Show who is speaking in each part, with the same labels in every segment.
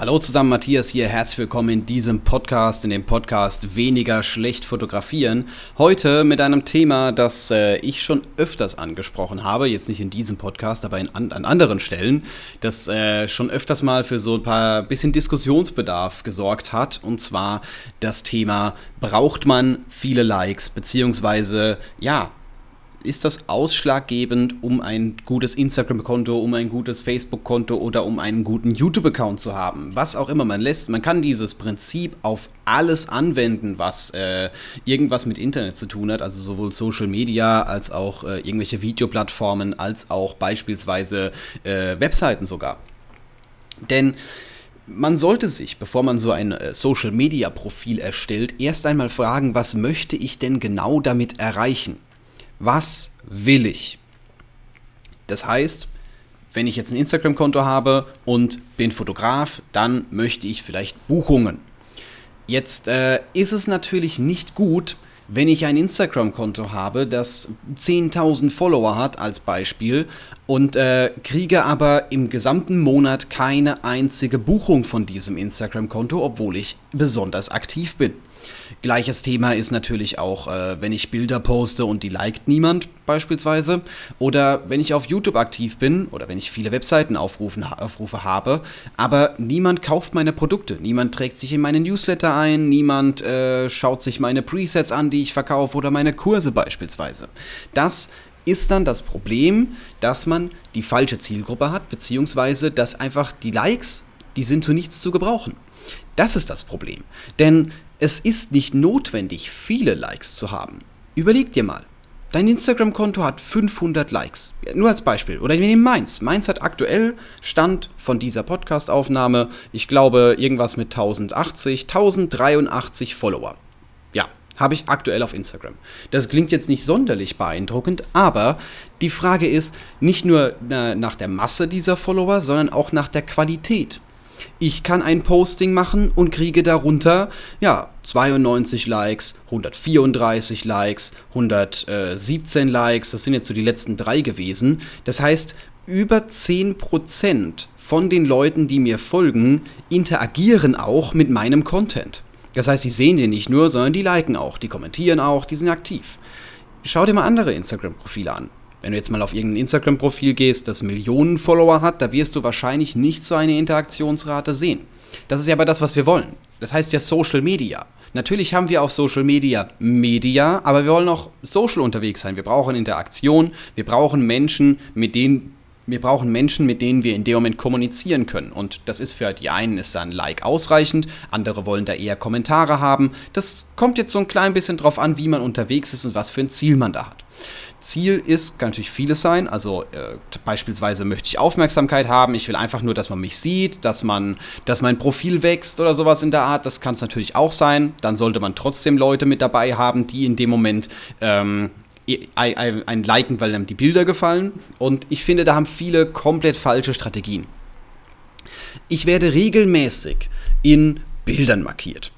Speaker 1: Hallo zusammen, Matthias hier. Herzlich willkommen in diesem Podcast, in dem Podcast Weniger schlecht fotografieren. Heute mit einem Thema, das äh, ich schon öfters angesprochen habe, jetzt nicht in diesem Podcast, aber in, an, an anderen Stellen, das äh, schon öfters mal für so ein paar bisschen Diskussionsbedarf gesorgt hat. Und zwar das Thema, braucht man viele Likes, beziehungsweise ja, ist das ausschlaggebend, um ein gutes Instagram-Konto, um ein gutes Facebook-Konto oder um einen guten YouTube-Account zu haben. Was auch immer man lässt, man kann dieses Prinzip auf alles anwenden, was äh, irgendwas mit Internet zu tun hat, also sowohl Social Media als auch äh, irgendwelche Videoplattformen, als auch beispielsweise äh, Webseiten sogar. Denn man sollte sich, bevor man so ein äh, Social-Media-Profil erstellt, erst einmal fragen, was möchte ich denn genau damit erreichen? Was will ich? Das heißt, wenn ich jetzt ein Instagram-Konto habe und bin Fotograf, dann möchte ich vielleicht Buchungen. Jetzt äh, ist es natürlich nicht gut, wenn ich ein Instagram-Konto habe, das 10.000 Follower hat als Beispiel und äh, kriege aber im gesamten Monat keine einzige Buchung von diesem Instagram-Konto, obwohl ich besonders aktiv bin. Gleiches Thema ist natürlich auch, äh, wenn ich Bilder poste und die liked niemand beispielsweise. Oder wenn ich auf YouTube aktiv bin oder wenn ich viele Webseiten aufrufen, Aufrufe habe, aber niemand kauft meine Produkte. Niemand trägt sich in meine Newsletter ein, niemand äh, schaut sich meine Presets an, die ich verkaufe oder meine Kurse beispielsweise. Das ist dann das Problem, dass man die falsche Zielgruppe hat, beziehungsweise dass einfach die Likes, die sind zu nichts zu gebrauchen. Das ist das Problem. Denn es ist nicht notwendig, viele Likes zu haben. Überleg dir mal. Dein Instagram-Konto hat 500 Likes. Nur als Beispiel. Oder wir nehmen meins. Meins hat aktuell Stand von dieser Podcast-Aufnahme, ich glaube, irgendwas mit 1080, 1083 Follower. Ja, habe ich aktuell auf Instagram. Das klingt jetzt nicht sonderlich beeindruckend, aber die Frage ist nicht nur äh, nach der Masse dieser Follower, sondern auch nach der Qualität. Ich kann ein Posting machen und kriege darunter, ja, 92 Likes, 134 Likes, 117 Likes, das sind jetzt so die letzten drei gewesen. Das heißt, über 10% von den Leuten, die mir folgen, interagieren auch mit meinem Content. Das heißt, sie sehen den nicht nur, sondern die liken auch, die kommentieren auch, die sind aktiv. Schau dir mal andere Instagram-Profile an. Wenn du jetzt mal auf irgendein Instagram-Profil gehst, das Millionen Follower hat, da wirst du wahrscheinlich nicht so eine Interaktionsrate sehen. Das ist ja aber das, was wir wollen. Das heißt ja Social Media. Natürlich haben wir auf Social Media Media, aber wir wollen auch social unterwegs sein. Wir brauchen Interaktion, wir brauchen Menschen, mit denen wir brauchen Menschen, mit denen wir in dem Moment kommunizieren können. Und das ist für die einen ist dann Like ausreichend, andere wollen da eher Kommentare haben. Das kommt jetzt so ein klein bisschen drauf an, wie man unterwegs ist und was für ein Ziel man da hat. Ziel ist, kann natürlich vieles sein. Also äh, beispielsweise möchte ich Aufmerksamkeit haben. Ich will einfach nur, dass man mich sieht, dass man, dass mein Profil wächst oder sowas in der Art. Das kann es natürlich auch sein. Dann sollte man trotzdem Leute mit dabei haben, die in dem Moment ähm, ein, liken, weil einem die Bilder gefallen. Und ich finde, da haben viele komplett falsche Strategien. Ich werde regelmäßig in Bildern markiert.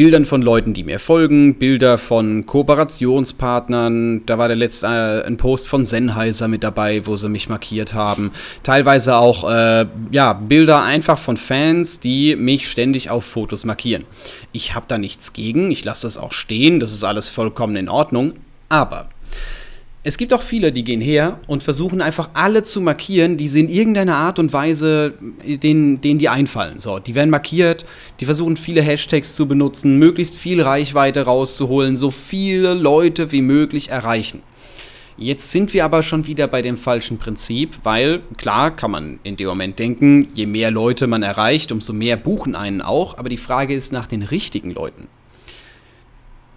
Speaker 1: Bildern von Leuten, die mir folgen, Bilder von Kooperationspartnern. Da war der letzte äh, ein Post von Sennheiser mit dabei, wo sie mich markiert haben. Teilweise auch äh, ja, Bilder einfach von Fans, die mich ständig auf Fotos markieren. Ich habe da nichts gegen, ich lasse das auch stehen, das ist alles vollkommen in Ordnung. Aber es gibt auch viele, die gehen her und versuchen einfach alle zu markieren, die sie in irgendeiner Art und Weise, denen, denen die einfallen. So, die werden markiert, die versuchen viele Hashtags zu benutzen, möglichst viel Reichweite rauszuholen, so viele Leute wie möglich erreichen. Jetzt sind wir aber schon wieder bei dem falschen Prinzip, weil klar kann man in dem Moment denken, je mehr Leute man erreicht, umso mehr buchen einen auch, aber die Frage ist nach den richtigen Leuten.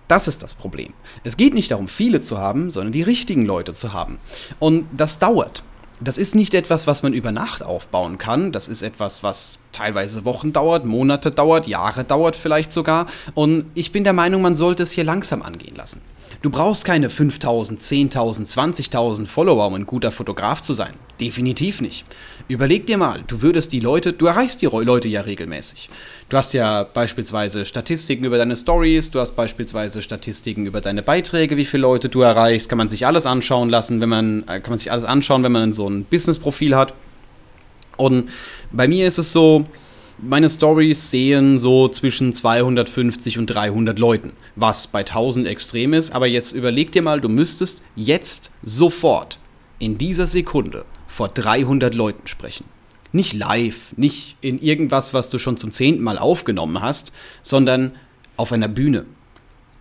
Speaker 1: Das ist das Problem. Es geht nicht darum, viele zu haben, sondern die richtigen Leute zu haben. Und das dauert. Das ist nicht etwas, was man über Nacht aufbauen kann. Das ist etwas, was teilweise Wochen dauert, Monate dauert, Jahre dauert vielleicht sogar. Und ich bin der Meinung, man sollte es hier langsam angehen lassen. Du brauchst keine 5000, 10.000, 20.000 Follower, um ein guter Fotograf zu sein. Definitiv nicht. Überleg dir mal, du würdest die Leute, du erreichst die Leute ja regelmäßig. Du hast ja beispielsweise Statistiken über deine Stories, du hast beispielsweise Statistiken über deine Beiträge, wie viele Leute du erreichst, kann man sich alles anschauen lassen, wenn man, äh, kann man sich alles anschauen, wenn man so ein Business-Profil hat. Und bei mir ist es so, meine Stories sehen so zwischen 250 und 300 Leuten, was bei 1000 extrem ist. Aber jetzt überleg dir mal, du müsstest jetzt sofort in dieser Sekunde vor 300 Leuten sprechen. Nicht live, nicht in irgendwas, was du schon zum zehnten Mal aufgenommen hast, sondern auf einer Bühne.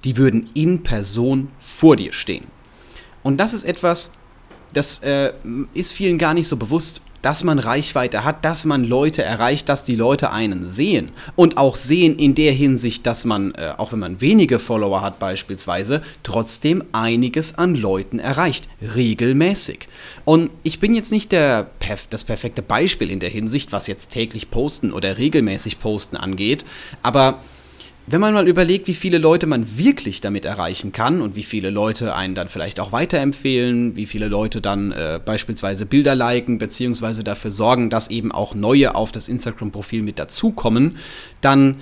Speaker 1: Die würden in Person vor dir stehen. Und das ist etwas, das äh, ist vielen gar nicht so bewusst dass man Reichweite hat, dass man Leute erreicht, dass die Leute einen sehen. Und auch sehen in der Hinsicht, dass man, äh, auch wenn man wenige Follower hat beispielsweise, trotzdem einiges an Leuten erreicht. Regelmäßig. Und ich bin jetzt nicht der, das perfekte Beispiel in der Hinsicht, was jetzt täglich posten oder regelmäßig posten angeht, aber wenn man mal überlegt, wie viele Leute man wirklich damit erreichen kann und wie viele Leute einen dann vielleicht auch weiterempfehlen, wie viele Leute dann äh, beispielsweise Bilder liken, beziehungsweise dafür sorgen, dass eben auch neue auf das Instagram-Profil mit dazukommen, dann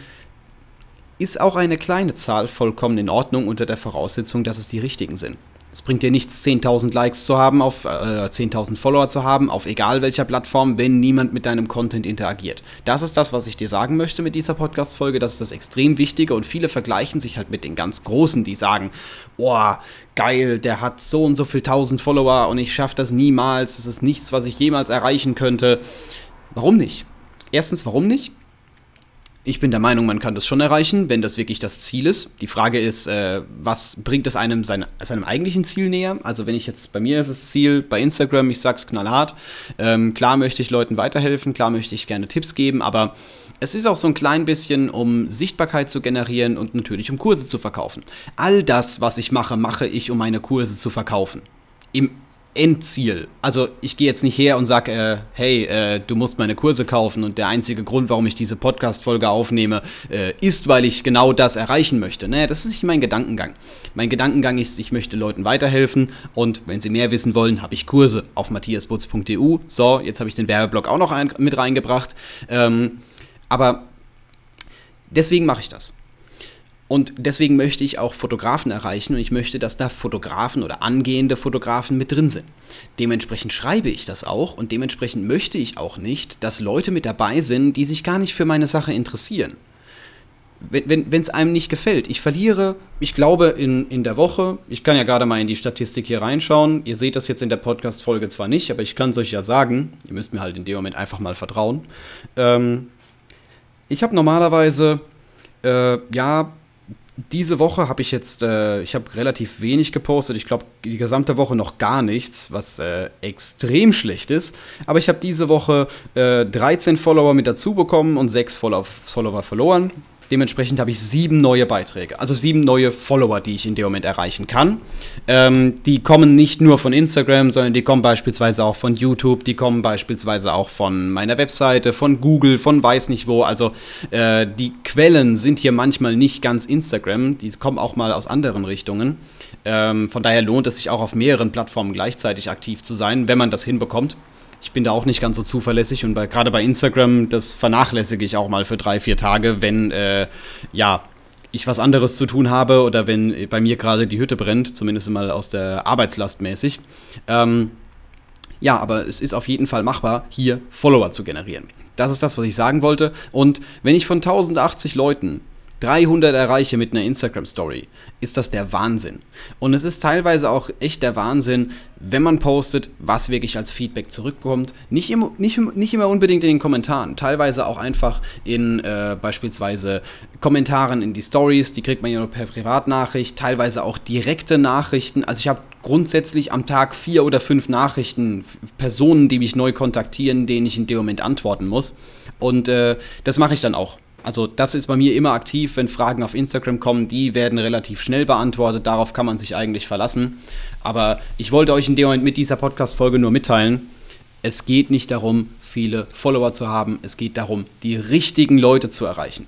Speaker 1: ist auch eine kleine Zahl vollkommen in Ordnung unter der Voraussetzung, dass es die richtigen sind. Es bringt dir nichts, 10.000 Likes zu haben, auf äh, 10.000 Follower zu haben, auf egal welcher Plattform, wenn niemand mit deinem Content interagiert. Das ist das, was ich dir sagen möchte mit dieser Podcast-Folge. Das ist das extrem Wichtige und viele vergleichen sich halt mit den ganz Großen, die sagen, boah, geil, der hat so und so viel 1000 Follower und ich schaffe das niemals. Das ist nichts, was ich jemals erreichen könnte. Warum nicht? Erstens, warum nicht? Ich bin der Meinung, man kann das schon erreichen, wenn das wirklich das Ziel ist. Die Frage ist, äh, was bringt es einem seine, seinem eigentlichen Ziel näher? Also wenn ich jetzt, bei mir ist das Ziel, bei Instagram, ich sag's knallhart, ähm, klar möchte ich Leuten weiterhelfen, klar möchte ich gerne Tipps geben, aber es ist auch so ein klein bisschen, um Sichtbarkeit zu generieren und natürlich um Kurse zu verkaufen. All das, was ich mache, mache ich, um meine Kurse zu verkaufen. Im Endziel. Also ich gehe jetzt nicht her und sage, äh, hey, äh, du musst meine Kurse kaufen und der einzige Grund, warum ich diese Podcast-Folge aufnehme, äh, ist, weil ich genau das erreichen möchte. Nee, das ist nicht mein Gedankengang. Mein Gedankengang ist, ich möchte Leuten weiterhelfen und wenn sie mehr wissen wollen, habe ich Kurse auf matthiasbutz.eu. So, jetzt habe ich den Werbeblock auch noch ein, mit reingebracht. Ähm, aber deswegen mache ich das. Und deswegen möchte ich auch Fotografen erreichen und ich möchte, dass da Fotografen oder angehende Fotografen mit drin sind. Dementsprechend schreibe ich das auch und dementsprechend möchte ich auch nicht, dass Leute mit dabei sind, die sich gar nicht für meine Sache interessieren. Wenn es einem nicht gefällt. Ich verliere, ich glaube, in, in der Woche, ich kann ja gerade mal in die Statistik hier reinschauen. Ihr seht das jetzt in der Podcast-Folge zwar nicht, aber ich kann es euch ja sagen. Ihr müsst mir halt in dem Moment einfach mal vertrauen. Ähm, ich habe normalerweise, äh, ja, diese Woche habe ich jetzt, äh, ich habe relativ wenig gepostet. Ich glaube, die gesamte Woche noch gar nichts, was äh, extrem schlecht ist. Aber ich habe diese Woche äh, 13 Follower mit dazu bekommen und 6 Follower, Follower verloren. Dementsprechend habe ich sieben neue Beiträge, also sieben neue Follower, die ich in dem Moment erreichen kann. Ähm, die kommen nicht nur von Instagram, sondern die kommen beispielsweise auch von YouTube, die kommen beispielsweise auch von meiner Webseite, von Google, von weiß nicht wo. Also äh, die Quellen sind hier manchmal nicht ganz Instagram, die kommen auch mal aus anderen Richtungen. Ähm, von daher lohnt es sich auch auf mehreren Plattformen gleichzeitig aktiv zu sein, wenn man das hinbekommt. Ich bin da auch nicht ganz so zuverlässig und gerade bei Instagram, das vernachlässige ich auch mal für drei, vier Tage, wenn äh, ja, ich was anderes zu tun habe oder wenn bei mir gerade die Hütte brennt, zumindest mal aus der Arbeitslast mäßig. Ähm, ja, aber es ist auf jeden Fall machbar, hier Follower zu generieren. Das ist das, was ich sagen wollte. Und wenn ich von 1080 Leuten 300 erreiche mit einer Instagram-Story, ist das der Wahnsinn. Und es ist teilweise auch echt der Wahnsinn, wenn man postet, was wirklich als Feedback zurückkommt. Nicht, im, nicht, nicht immer unbedingt in den Kommentaren, teilweise auch einfach in äh, beispielsweise Kommentaren in die Stories, die kriegt man ja nur per Privatnachricht, teilweise auch direkte Nachrichten. Also ich habe grundsätzlich am Tag vier oder fünf Nachrichten, Personen, die mich neu kontaktieren, denen ich in dem Moment antworten muss. Und äh, das mache ich dann auch. Also das ist bei mir immer aktiv, wenn Fragen auf Instagram kommen, die werden relativ schnell beantwortet, darauf kann man sich eigentlich verlassen. Aber ich wollte euch in dem Moment mit dieser Podcast-Folge nur mitteilen, es geht nicht darum, viele Follower zu haben, es geht darum, die richtigen Leute zu erreichen.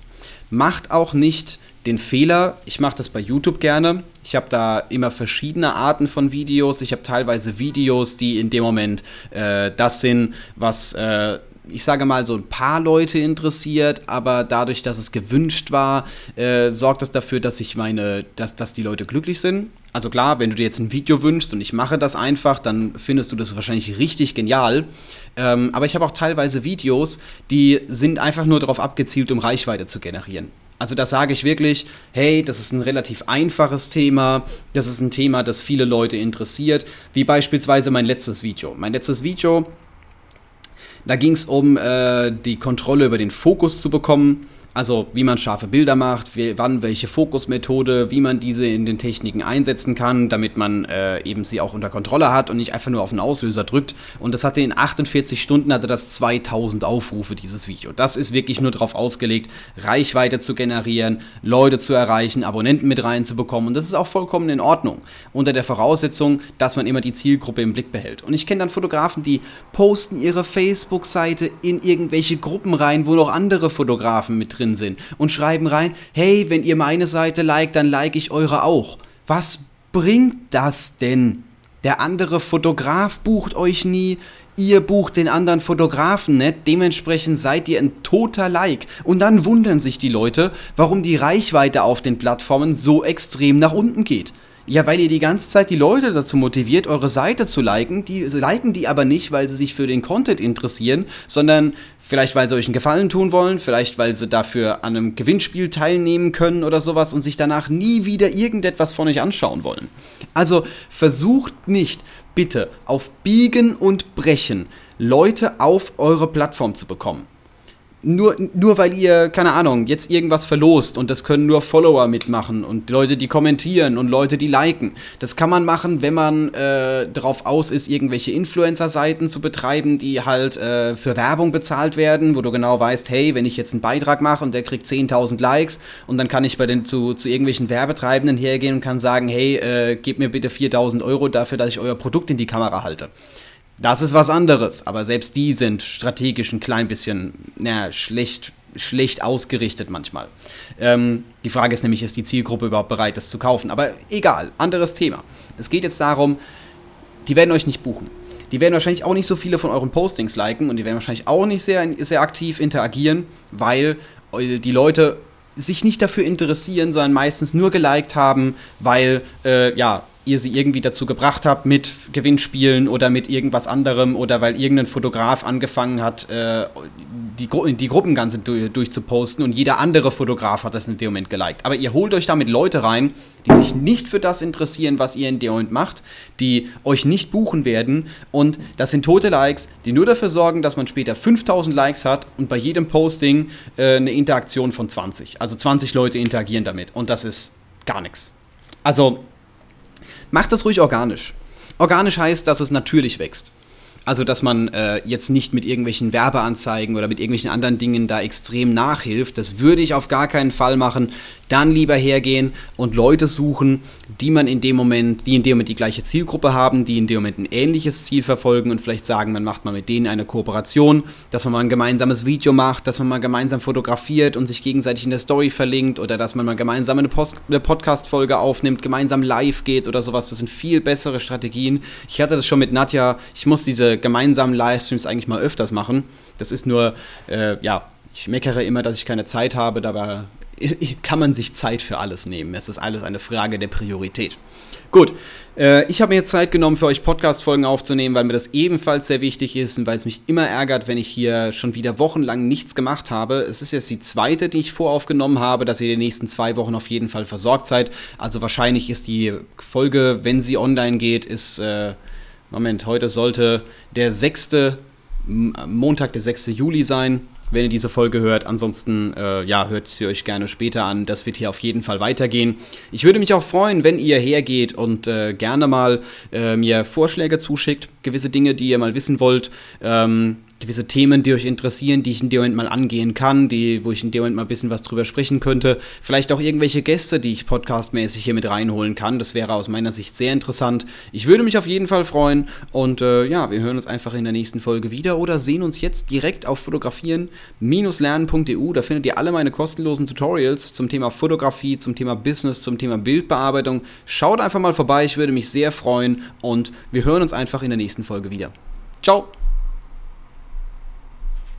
Speaker 1: Macht auch nicht den Fehler, ich mache das bei YouTube gerne, ich habe da immer verschiedene Arten von Videos. Ich habe teilweise Videos, die in dem Moment äh, das sind, was äh, ich sage mal, so ein paar Leute interessiert, aber dadurch, dass es gewünscht war, äh, sorgt es dafür, dass ich meine, dass, dass die Leute glücklich sind. Also klar, wenn du dir jetzt ein Video wünschst und ich mache das einfach, dann findest du das wahrscheinlich richtig genial. Ähm, aber ich habe auch teilweise Videos, die sind einfach nur darauf abgezielt, um Reichweite zu generieren. Also da sage ich wirklich, hey, das ist ein relativ einfaches Thema, das ist ein Thema, das viele Leute interessiert, wie beispielsweise mein letztes Video. Mein letztes Video, da ging es um äh, die Kontrolle über den Fokus zu bekommen. Also wie man scharfe Bilder macht, wie, wann welche Fokusmethode, wie man diese in den Techniken einsetzen kann, damit man äh, eben sie auch unter Kontrolle hat und nicht einfach nur auf den Auslöser drückt. Und das hatte in 48 Stunden hatte das 2000 Aufrufe, dieses Video. Das ist wirklich nur darauf ausgelegt, Reichweite zu generieren, Leute zu erreichen, Abonnenten mit reinzubekommen. Und das ist auch vollkommen in Ordnung. Unter der Voraussetzung, dass man immer die Zielgruppe im Blick behält. Und ich kenne dann Fotografen, die posten ihre Facebook-Seite in irgendwelche Gruppen rein, wo noch andere Fotografen mit drin drin sind und schreiben rein, hey, wenn ihr meine Seite liked, dann like ich eure auch. Was bringt das denn? Der andere Fotograf bucht euch nie, ihr bucht den anderen Fotografen nicht, dementsprechend seid ihr ein toter Like. Und dann wundern sich die Leute, warum die Reichweite auf den Plattformen so extrem nach unten geht. Ja, weil ihr die ganze Zeit die Leute dazu motiviert, eure Seite zu liken. Die liken die aber nicht, weil sie sich für den Content interessieren, sondern vielleicht, weil sie euch einen Gefallen tun wollen, vielleicht, weil sie dafür an einem Gewinnspiel teilnehmen können oder sowas und sich danach nie wieder irgendetwas von euch anschauen wollen. Also versucht nicht, bitte, auf Biegen und Brechen Leute auf eure Plattform zu bekommen nur, nur weil ihr, keine Ahnung, jetzt irgendwas verlost und das können nur Follower mitmachen und Leute, die kommentieren und Leute, die liken. Das kann man machen, wenn man äh, darauf aus ist, irgendwelche Influencer-Seiten zu betreiben, die halt äh, für Werbung bezahlt werden, wo du genau weißt, hey, wenn ich jetzt einen Beitrag mache und der kriegt 10.000 Likes und dann kann ich bei den zu, zu irgendwelchen Werbetreibenden hergehen und kann sagen, hey, äh, gebt mir bitte 4.000 Euro dafür, dass ich euer Produkt in die Kamera halte. Das ist was anderes, aber selbst die sind strategisch ein klein bisschen na, schlecht, schlecht ausgerichtet manchmal. Ähm, die Frage ist nämlich, ist die Zielgruppe überhaupt bereit, das zu kaufen? Aber egal, anderes Thema. Es geht jetzt darum, die werden euch nicht buchen. Die werden wahrscheinlich auch nicht so viele von euren Postings liken und die werden wahrscheinlich auch nicht sehr, sehr aktiv interagieren, weil die Leute sich nicht dafür interessieren, sondern meistens nur geliked haben, weil, äh, ja, ihr sie irgendwie dazu gebracht habt mit Gewinnspielen oder mit irgendwas anderem oder weil irgendein Fotograf angefangen hat, äh, die, Gru die Gruppen ganz durchzuposten und jeder andere Fotograf hat das in dem Moment geliked. Aber ihr holt euch damit Leute rein, die sich nicht für das interessieren, was ihr in dem Moment macht, die euch nicht buchen werden und das sind tote Likes, die nur dafür sorgen, dass man später 5000 Likes hat und bei jedem Posting äh, eine Interaktion von 20. Also 20 Leute interagieren damit und das ist gar nichts. Also Macht das ruhig organisch. Organisch heißt, dass es natürlich wächst. Also, dass man äh, jetzt nicht mit irgendwelchen Werbeanzeigen oder mit irgendwelchen anderen Dingen da extrem nachhilft. Das würde ich auf gar keinen Fall machen. Dann lieber hergehen und Leute suchen, die man in dem Moment, die in dem Moment die gleiche Zielgruppe haben, die in dem Moment ein ähnliches Ziel verfolgen und vielleicht sagen, man macht mal mit denen eine Kooperation, dass man mal ein gemeinsames Video macht, dass man mal gemeinsam fotografiert und sich gegenseitig in der Story verlinkt oder dass man mal gemeinsam eine, eine Podcast-Folge aufnimmt, gemeinsam live geht oder sowas. Das sind viel bessere Strategien. Ich hatte das schon mit Nadja. Ich muss diese gemeinsamen Livestreams eigentlich mal öfters machen. Das ist nur, äh, ja, ich meckere immer, dass ich keine Zeit habe, dabei kann man sich Zeit für alles nehmen. Es ist alles eine Frage der Priorität. Gut, äh, ich habe mir jetzt Zeit genommen, für euch Podcast-Folgen aufzunehmen, weil mir das ebenfalls sehr wichtig ist und weil es mich immer ärgert, wenn ich hier schon wieder wochenlang nichts gemacht habe. Es ist jetzt die zweite, die ich voraufgenommen habe, dass ihr die nächsten zwei Wochen auf jeden Fall versorgt seid. Also wahrscheinlich ist die Folge, wenn sie online geht, ist, äh, Moment, heute sollte der 6. Montag, der 6. Juli sein wenn ihr diese Folge hört. Ansonsten, äh, ja, hört sie euch gerne später an. Das wird hier auf jeden Fall weitergehen. Ich würde mich auch freuen, wenn ihr hergeht und äh, gerne mal äh, mir Vorschläge zuschickt, gewisse Dinge, die ihr mal wissen wollt. Ähm, gewisse Themen, die euch interessieren, die ich in dem Moment mal angehen kann, die, wo ich in dem Moment mal ein bisschen was drüber sprechen könnte. Vielleicht auch irgendwelche Gäste, die ich podcastmäßig hier mit reinholen kann. Das wäre aus meiner Sicht sehr interessant. Ich würde mich auf jeden Fall freuen und äh, ja, wir hören uns einfach in der nächsten Folge wieder oder sehen uns jetzt direkt auf fotografieren-lernen.eu. Da findet ihr alle meine kostenlosen Tutorials zum Thema Fotografie, zum Thema Business, zum Thema Bildbearbeitung. Schaut einfach mal vorbei, ich würde mich sehr freuen und wir hören uns einfach in der nächsten Folge wieder. Ciao!